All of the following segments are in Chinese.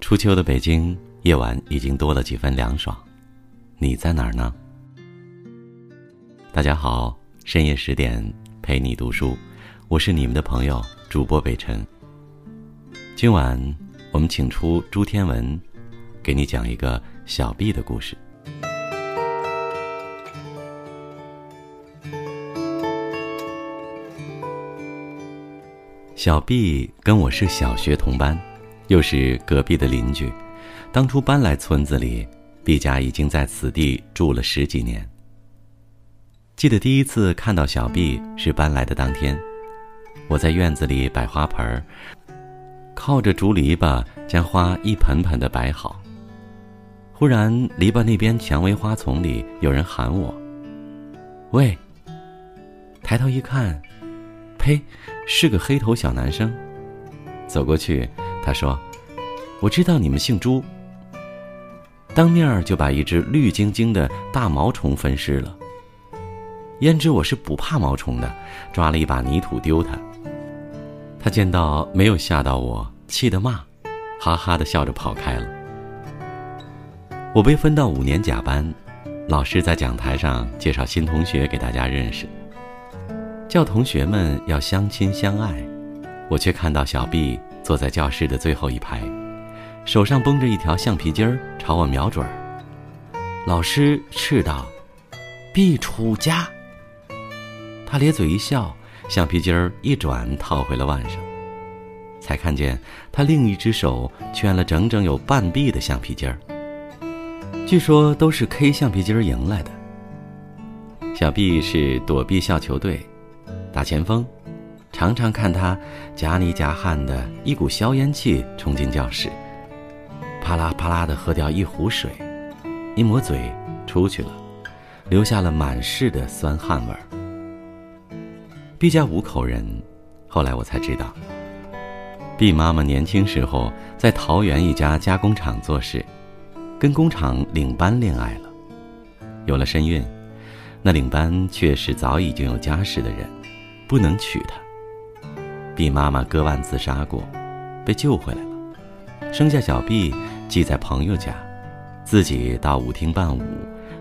初秋的北京夜晚已经多了几分凉爽，你在哪儿呢？大家好，深夜十点陪你读书，我是你们的朋友主播北辰。今晚我们请出朱天文，给你讲一个小 B 的故事。小毕跟我是小学同班。又是隔壁的邻居，当初搬来村子里，毕家已经在此地住了十几年。记得第一次看到小毕是搬来的当天，我在院子里摆花盆儿，靠着竹篱笆将花一盆盆的摆好。忽然，篱笆那边蔷薇花丛里有人喊我：“喂！”抬头一看，呸，是个黑头小男生。走过去。他说：“我知道你们姓朱。”当面就把一只绿晶晶的大毛虫分尸了。焉知我是不怕毛虫的，抓了一把泥土丢他。他见到没有吓到我，气得骂，哈哈的笑着跑开了。我被分到五年甲班，老师在讲台上介绍新同学给大家认识，叫同学们要相亲相爱，我却看到小毕。坐在教室的最后一排，手上绷着一条橡皮筋儿，朝我瞄准儿。老师斥道：“必出家。”他咧嘴一笑，橡皮筋儿一转套回了腕上，才看见他另一只手圈了整整有半臂的橡皮筋儿。据说都是 K 橡皮筋儿赢来的。小毕是躲避校球队，打前锋。常常看他夹泥夹汗的一股硝烟气冲进教室，啪啦啪啦的喝掉一壶水，一抹嘴出去了，留下了满室的酸汗味儿。毕家五口人，后来我才知道，毕妈妈年轻时候在桃园一家加工厂做事，跟工厂领班恋爱了，有了身孕，那领班却是早已经有家室的人，不能娶她。毕妈妈割腕自杀过，被救回来了，生下小毕寄在朋友家，自己到舞厅伴舞，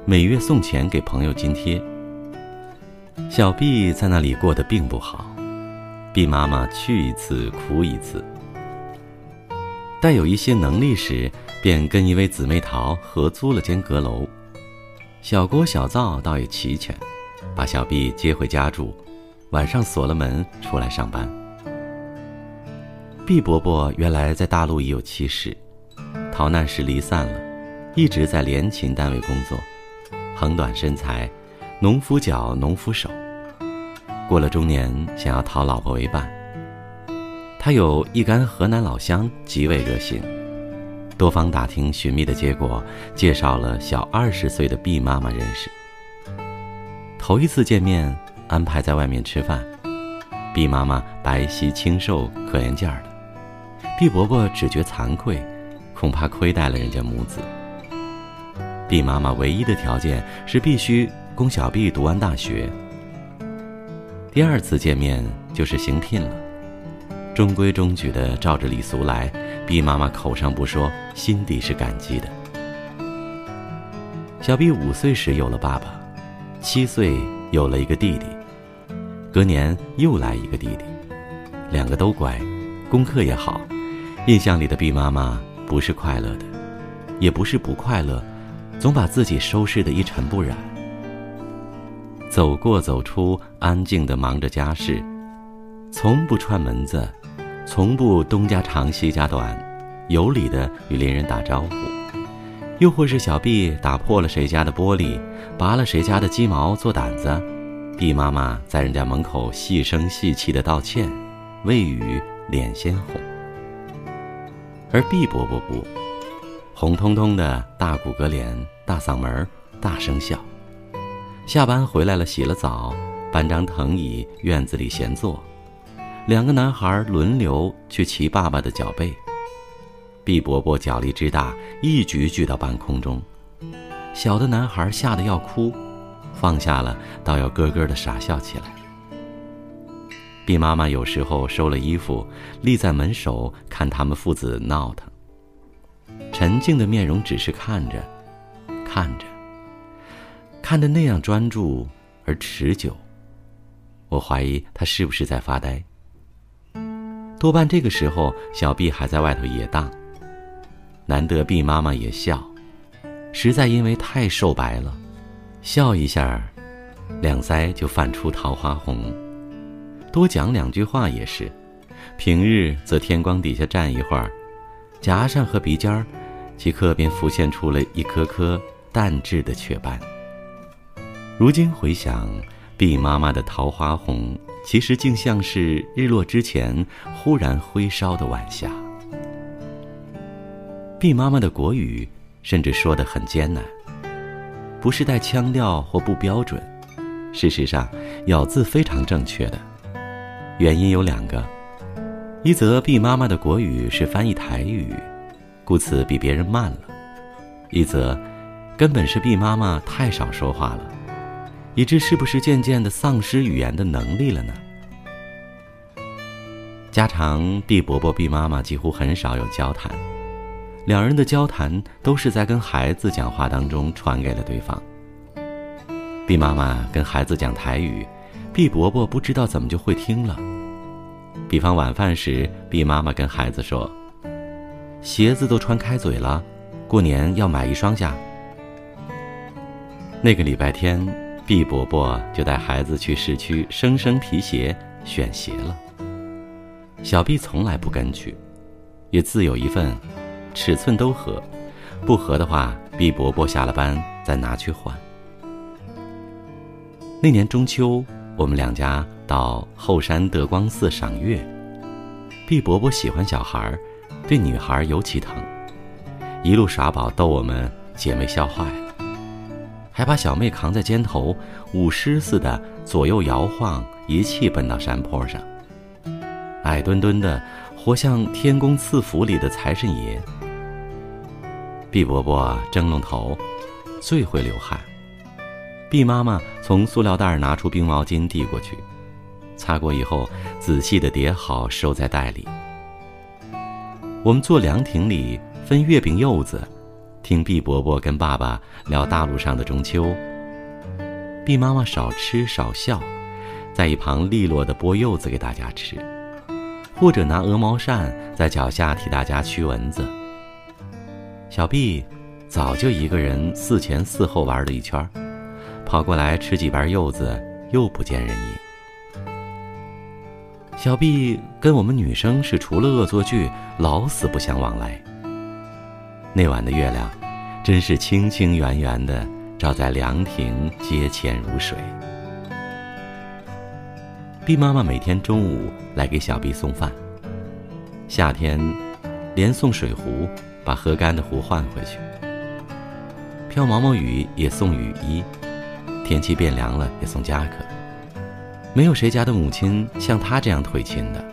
每月送钱给朋友津贴。小毕在那里过得并不好，毕妈妈去一次哭一次。待有一些能力时，便跟一位姊妹淘合租了间阁楼，小锅小灶倒也齐全，把小毕接回家住，晚上锁了门出来上班。毕伯伯原来在大陆已有妻室，逃难时离散了，一直在联勤单位工作，横短身材，农夫脚农夫手。过了中年，想要讨老婆为伴。他有一干河南老乡，极为热心，多方打听寻觅的结果，介绍了小二十岁的毕妈妈认识。头一次见面，安排在外面吃饭，毕妈妈白皙清瘦，可怜见儿的。毕伯伯只觉惭愧，恐怕亏待了人家母子。毕妈妈唯一的条件是必须供小毕读完大学。第二次见面就是行聘了，中规中矩的照着礼俗来。毕妈妈口上不说，心底是感激的。小毕五岁时有了爸爸，七岁有了一个弟弟，隔年又来一个弟弟，两个都乖，功课也好。印象里的毕妈妈不是快乐的，也不是不快乐，总把自己收拾得一尘不染。走过走出，安静地忙着家事，从不串门子，从不东家长西家短，有礼的与邻人打招呼。又或是小毕打破了谁家的玻璃，拔了谁家的鸡毛做胆子，毕妈妈在人家门口细声细气的道歉，未语脸先红。而毕伯伯不，红彤彤的大骨骼脸、大嗓门、大声笑。下班回来了，洗了澡，搬张藤椅，院子里闲坐。两个男孩轮流去骑爸爸的脚背。毕伯伯脚力之大，一举举到半空中。小的男孩吓得要哭，放下了，倒要咯咯的傻笑起来。毕妈妈有时候收了衣服，立在门首看他们父子闹腾。沉静的面容只是看着，看着，看得那样专注而持久。我怀疑他是不是在发呆。多半这个时候，小毕还在外头野荡。难得毕妈妈也笑，实在因为太瘦白了，笑一下，两腮就泛出桃花红。多讲两句话也是，平日则天光底下站一会儿，颊上和鼻尖儿，即刻便浮现出了一颗颗淡质的雀斑。如今回想，毕妈妈的桃花红。其实竟像是日落之前忽然挥烧的晚霞。毕妈妈的国语甚至说得很艰难，不是带腔调或不标准，事实上咬字非常正确的。原因有两个：一则毕妈妈的国语是翻译台语，故此比别人慢了；一则根本是毕妈妈太少说话了。以致是不是渐渐的丧失语言的能力了呢？家常毕伯伯、毕妈妈几乎很少有交谈，两人的交谈都是在跟孩子讲话当中传给了对方。毕妈妈跟孩子讲台语，毕伯伯不知道怎么就会听了。比方晚饭时，毕妈妈跟孩子说：“鞋子都穿开嘴了，过年要买一双下。”那个礼拜天。毕伯伯就带孩子去市区生生皮鞋选鞋了。小毕从来不跟去，也自有一份，尺寸都合，不合的话，毕伯伯下了班再拿去换。那年中秋，我们两家到后山德光寺赏月。毕伯伯喜欢小孩，对女孩尤其疼，一路耍宝逗我们姐妹笑坏了。还把小妹扛在肩头，舞狮似的左右摇晃，一气奔到山坡上。矮墩墩的，活像天宫赐福里的财神爷。毕伯伯蒸笼头，最会流汗。毕妈妈从塑料袋拿出冰毛巾递过去，擦过以后仔细的叠好收在袋里。我们坐凉亭里分月饼柚子。听毕伯伯跟爸爸聊大陆上的中秋，毕妈妈少吃少笑，在一旁利落的剥柚子给大家吃，或者拿鹅毛扇在脚下替大家驱蚊子。小毕早就一个人四前四后玩了一圈，跑过来吃几瓣柚子，又不见人影。小毕跟我们女生是除了恶作剧，老死不相往来。那晚的月亮，真是清清圆圆的，照在凉亭，皆浅如水。毕妈妈每天中午来给小毕送饭。夏天，连送水壶，把喝干的壶换回去。飘毛毛雨也送雨衣，天气变凉了也送夹克。没有谁家的母亲像她这样腿亲的。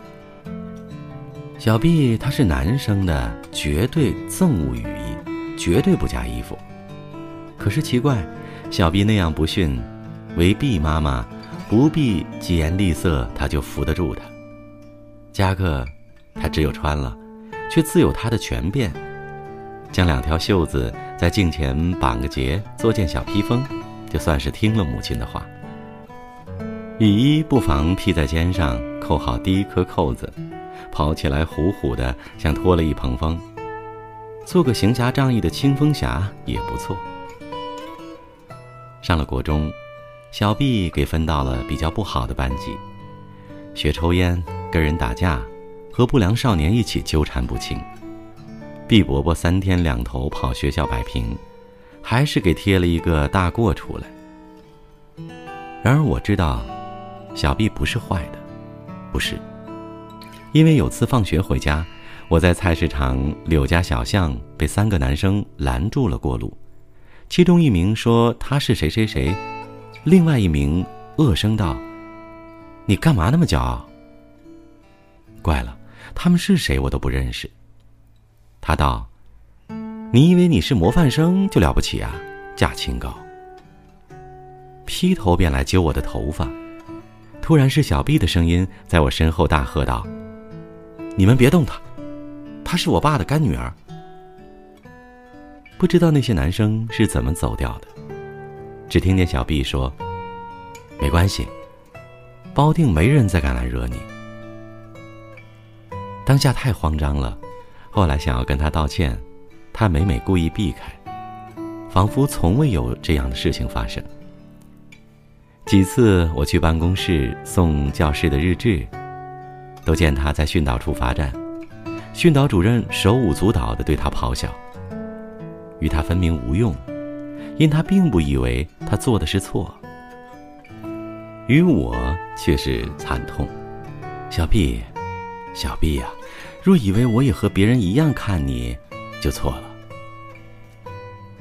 小毕他是男生的，绝对憎恶雨衣，绝对不加衣服。可是奇怪，小毕那样不逊，唯毕妈妈不必疾言厉色，他就扶得住他。夹克，他只有穿了，却自有他的权变。将两条袖子在颈前绑个结，做件小披风，就算是听了母亲的话。雨衣不妨披在肩上，扣好第一颗扣子。跑起来虎虎的，像脱了一蓬风。做个行侠仗义的清风侠也不错。上了国中，小毕给分到了比较不好的班级，学抽烟，跟人打架，和不良少年一起纠缠不清。毕伯伯三天两头跑学校摆平，还是给贴了一个大过出来。然而我知道，小毕不是坏的，不是。因为有次放学回家，我在菜市场柳家小巷被三个男生拦住了过路，其中一名说他是谁谁谁，另外一名恶声道：“你干嘛那么骄傲？”怪了，他们是谁我都不认识。他道：“你以为你是模范生就了不起啊？假清高。”劈头便来揪我的头发。突然是小毕的声音在我身后大喝道：“你们别动她，她是我爸的干女儿。”不知道那些男生是怎么走掉的，只听见小毕说：“没关系，包定没人再敢来惹你。”当下太慌张了，后来想要跟他道歉，他每每故意避开，仿佛从未有这样的事情发生。几次我去办公室送教师的日志，都见他在训导处罚站，训导主任手舞足蹈的对他咆哮。与他分明无用，因他并不以为他做的是错。与我却是惨痛。小毕，小毕呀，若以为我也和别人一样看你，就错了。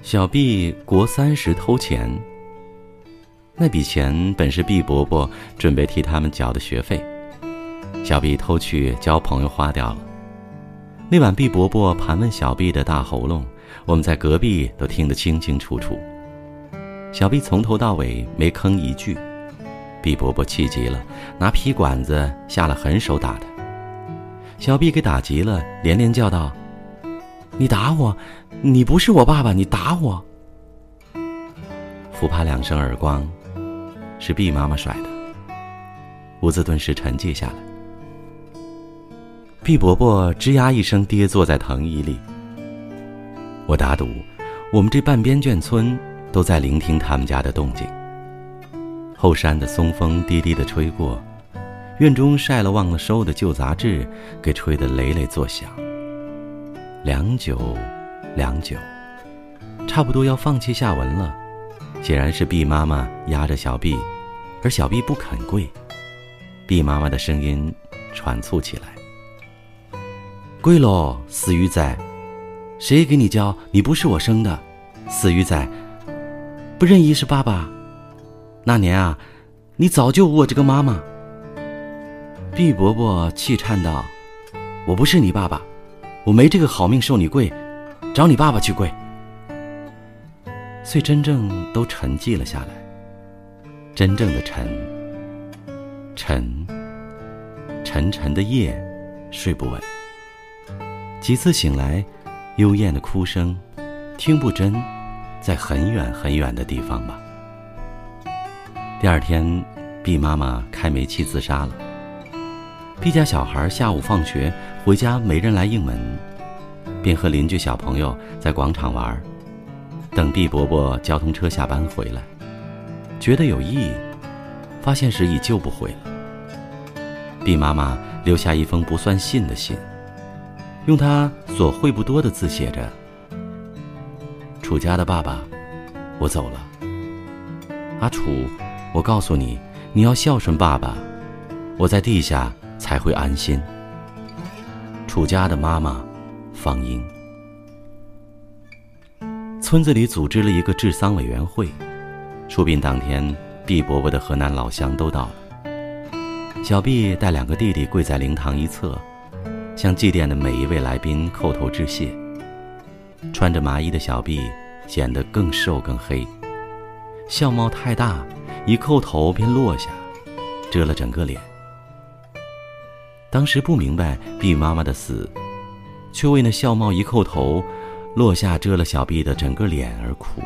小毕国三时偷钱，那笔钱本是毕伯伯准备替他们缴的学费，小毕偷去交朋友花掉了。那晚毕伯伯盘问小毕的大喉咙。我们在隔壁都听得清清楚楚。小毕从头到尾没吭一句，毕伯伯气急了，拿皮管子下了狠手打他。小毕给打急了，连连叫道：“你打我！你不是我爸爸，你打我！”复啪两声耳光，是毕妈妈甩的。屋子顿时沉寂下来。毕伯伯吱呀一声跌坐在藤椅里。我打赌，我们这半边眷村都在聆听他们家的动静。后山的松风低低的吹过，院中晒了忘了收的旧杂志给吹得累累作响。良久，良久，差不多要放弃下文了。显然是毕妈妈压着小毕，而小毕不肯跪。毕妈妈的声音喘促起来：“跪喽，死鱼仔！”谁给你教？你不是我生的，死鱼仔！不认一是爸爸。那年啊，你早就无我这个妈妈。毕伯伯气颤道：“我不是你爸爸，我没这个好命受你跪，找你爸爸去跪。”遂真正都沉寂了下来，真正的沉，沉，沉沉的夜，睡不稳。几次醒来。幽咽的哭声，听不真，在很远很远的地方吧。第二天，毕妈妈开煤气自杀了。毕家小孩下午放学回家，没人来应门，便和邻居小朋友在广场玩。等毕伯伯交通车下班回来，觉得有意，发现时已救不回了。毕妈妈留下一封不算信的信。用他所会不多的字写着：“楚家的爸爸，我走了。阿楚，我告诉你，你要孝顺爸爸，我在地下才会安心。楚家的妈妈，方英。村子里组织了一个治丧委员会，出殡当天，毕伯伯的河南老乡都到了。小毕带两个弟弟跪在灵堂一侧。”向祭奠的每一位来宾叩头致谢。穿着麻衣的小毕显得更瘦更黑，笑帽太大，一叩头便落下，遮了整个脸。当时不明白毕妈妈的死，却为那笑帽一叩头落下遮了小毕的整个脸而哭。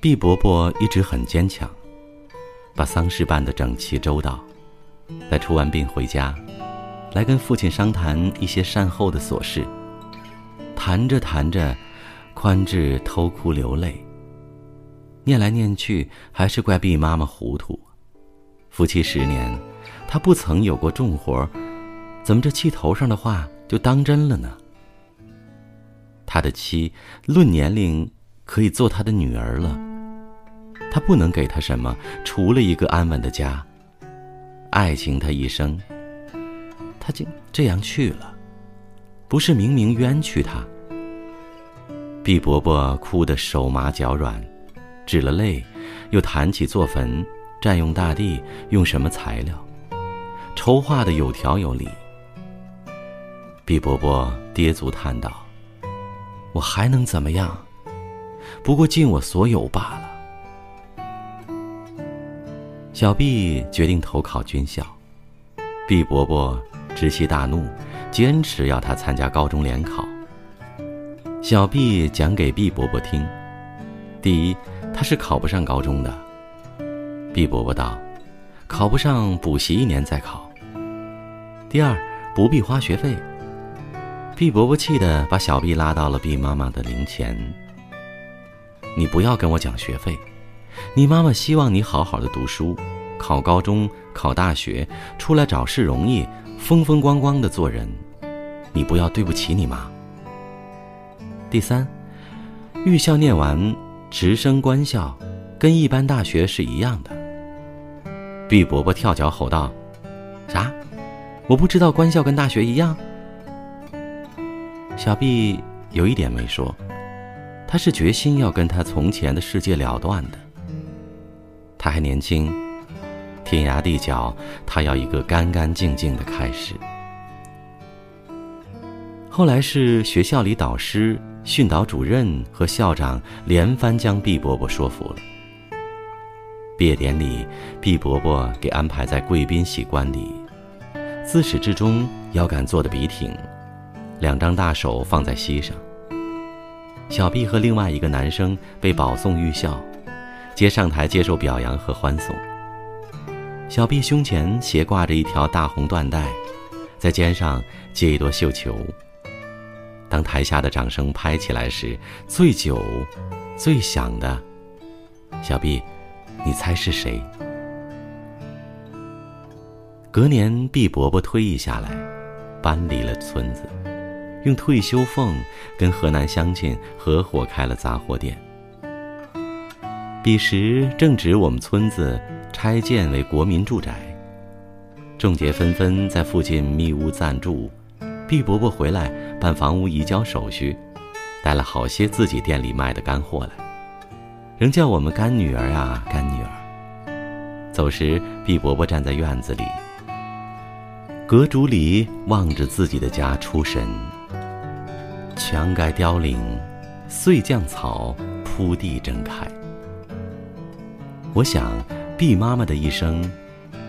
毕伯伯一直很坚强，把丧事办得整齐周到，在出完殡回家。来跟父亲商谈一些善后的琐事，谈着谈着，宽至偷哭流泪。念来念去，还是怪毕妈妈糊涂。夫妻十年，他不曾有过重活，怎么这气头上的话就当真了呢？他的妻，论年龄可以做他的女儿了，他不能给他什么，除了一个安稳的家。爱情，他一生。他竟这样去了，不是明明冤屈他？毕伯伯哭得手麻脚软，止了泪，又谈起做坟，占用大地，用什么材料，筹划的有条有理。毕伯伯跌足叹道：“我还能怎么样？不过尽我所有罢了。”小毕决定投考军校，毕伯伯直系大怒，坚持要他参加高中联考。小毕讲给毕伯伯听：第一，他是考不上高中的。毕伯伯道：“考不上，补习一年再考。”第二，不必花学费。毕伯伯气得把小毕拉到了毕妈妈的灵前。你不要跟我讲学费，你妈妈希望你好好的读书，考高中、考大学，出来找事容易，风风光光的做人。你不要对不起你妈。第三，预校念完，直升官校，跟一般大学是一样的。毕伯伯跳脚吼道：“啥？我不知道官校跟大学一样。”小毕有一点没说，他是决心要跟他从前的世界了断的。他还年轻，天涯地角，他要一个干干净净的开始。后来是学校里导师、训导主任和校长连番将毕伯伯说服了。毕业典礼，毕伯伯给安排在贵宾席观礼，自始至终腰杆坐得笔挺，两张大手放在膝上。小毕和另外一个男生被保送预校，接上台接受表扬和欢送。小毕胸前斜挂着一条大红缎带，在肩上接一朵绣球。当台下的掌声拍起来时，最久、最响的，小毕。你猜是谁？隔年，毕伯伯退役下来，搬离了村子，用退休俸跟河南乡亲合伙开了杂货店。彼时正值我们村子拆建为国民住宅，众杰纷纷在附近密屋暂住。毕伯伯回来办房屋移交手续，带了好些自己店里卖的干货来。仍叫我们干女儿啊，干女儿。走时，毕伯伯站在院子里，隔竹篱望着自己的家出神。墙盖凋零，碎绛草铺地正开。我想，毕妈妈的一生，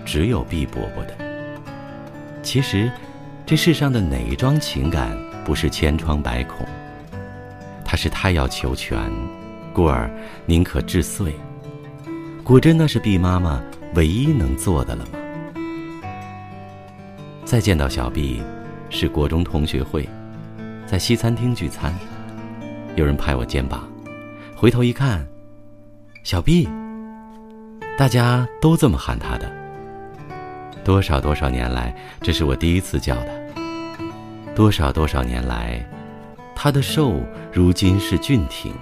只有毕伯伯的。其实，这世上的哪一桩情感不是千疮百孔？他是太要求全。故而宁可致碎。果真那是毕妈妈唯一能做的了吗？再见到小毕，是国中同学会，在西餐厅聚餐，有人拍我肩膀，回头一看，小毕。大家都这么喊他的。多少多少年来，这是我第一次叫他。多少多少年来，他的瘦如今是俊挺。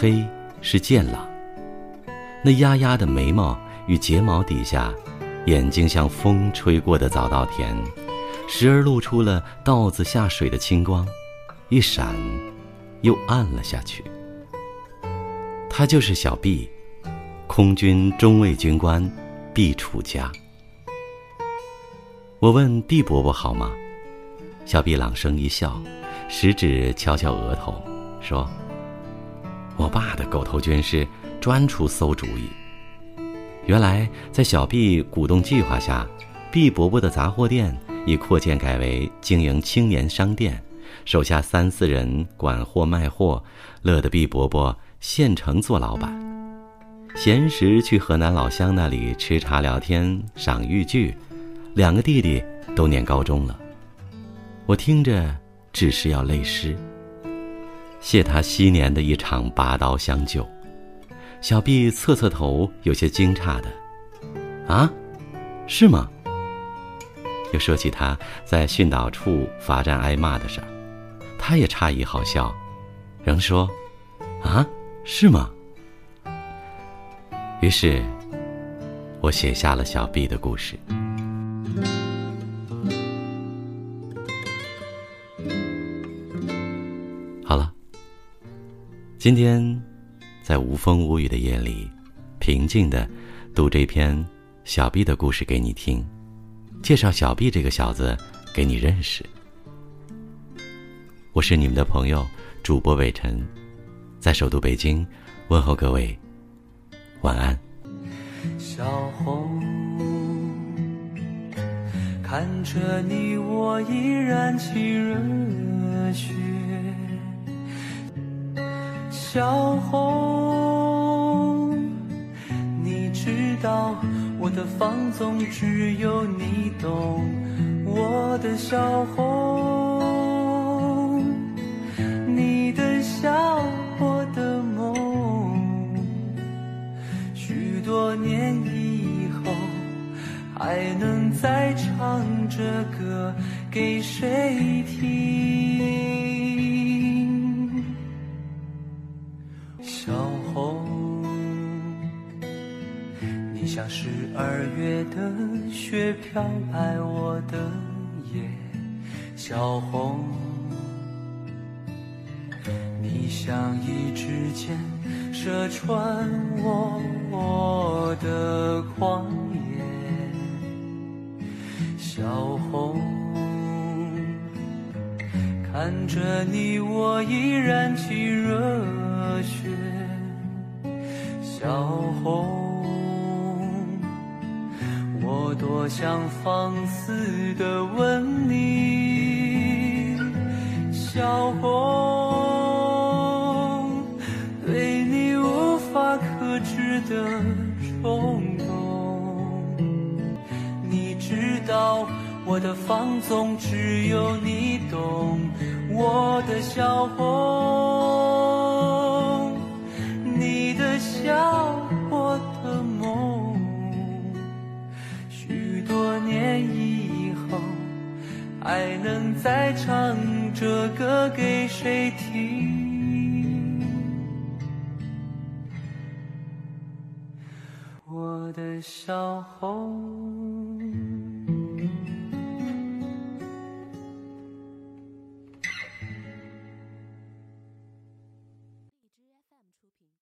黑是健朗，那压压的眉毛与睫毛底下，眼睛像风吹过的早稻田，时而露出了稻子下水的清光，一闪，又暗了下去。他就是小毕，空军中尉军官毕楚家。我问毕伯伯好吗？小毕朗声一笑，食指敲敲额头，说。我爸的狗头军师专出馊主意。原来在小毕鼓动计划下，毕伯伯的杂货店已扩建改为经营青年商店，手下三四人管货卖货，乐得毕伯伯现成做老板。闲时去河南老乡那里吃茶聊天、赏豫剧，两个弟弟都念高中了。我听着只是要泪湿。谢他昔年的一场拔刀相救，小毕侧侧头，有些惊诧的：“啊，是吗？”又说起他在训导处罚站挨骂的事儿，他也诧异好笑，仍说：“啊，是吗？”于是，我写下了小毕的故事。今天，在无风无雨的夜里，平静的读这篇小毕的故事给你听，介绍小毕这个小子给你认识。我是你们的朋友主播伟晨，在首都北京问候各位，晚安。小红，看着你我依然起热血。小红，你知道我的放纵只有你懂，我的小红，你的笑，我的梦，许多年以后还能再唱这歌给谁听？月的雪飘白我的眼。小红，你像一支箭射穿我的狂野。小红，看着你我依然起热血。小红，我多想放肆的吻你，小红，对你无法克制的冲动，你知道我的放纵只有你懂，我的小红。你的笑，还能再唱这歌给谁听？我的小红。